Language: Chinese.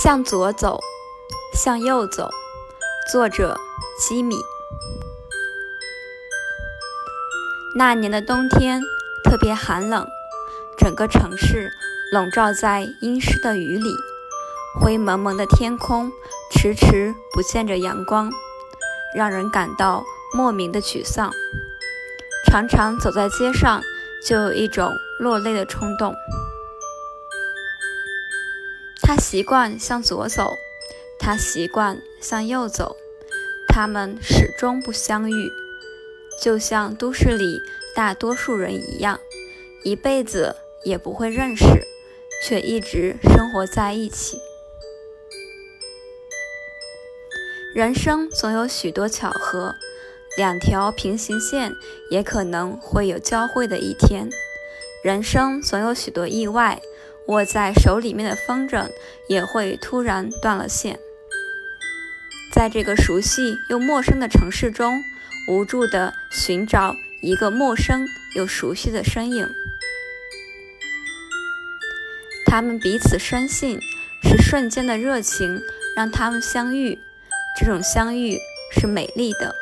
向左走，向右走。作者：基米。那年的冬天特别寒冷，整个城市笼罩在阴湿的雨里，灰蒙蒙的天空迟迟不见着阳光，让人感到莫名的沮丧。常常走在街上，就有一种落泪的冲动。他习惯向左走，他习惯向右走，他们始终不相遇，就像都市里大多数人一样，一辈子也不会认识，却一直生活在一起。人生总有许多巧合，两条平行线也可能会有交汇的一天。人生总有许多意外。握在手里面的风筝也会突然断了线，在这个熟悉又陌生的城市中，无助地寻找一个陌生又熟悉的身影。他们彼此深信，是瞬间的热情让他们相遇，这种相遇是美丽的。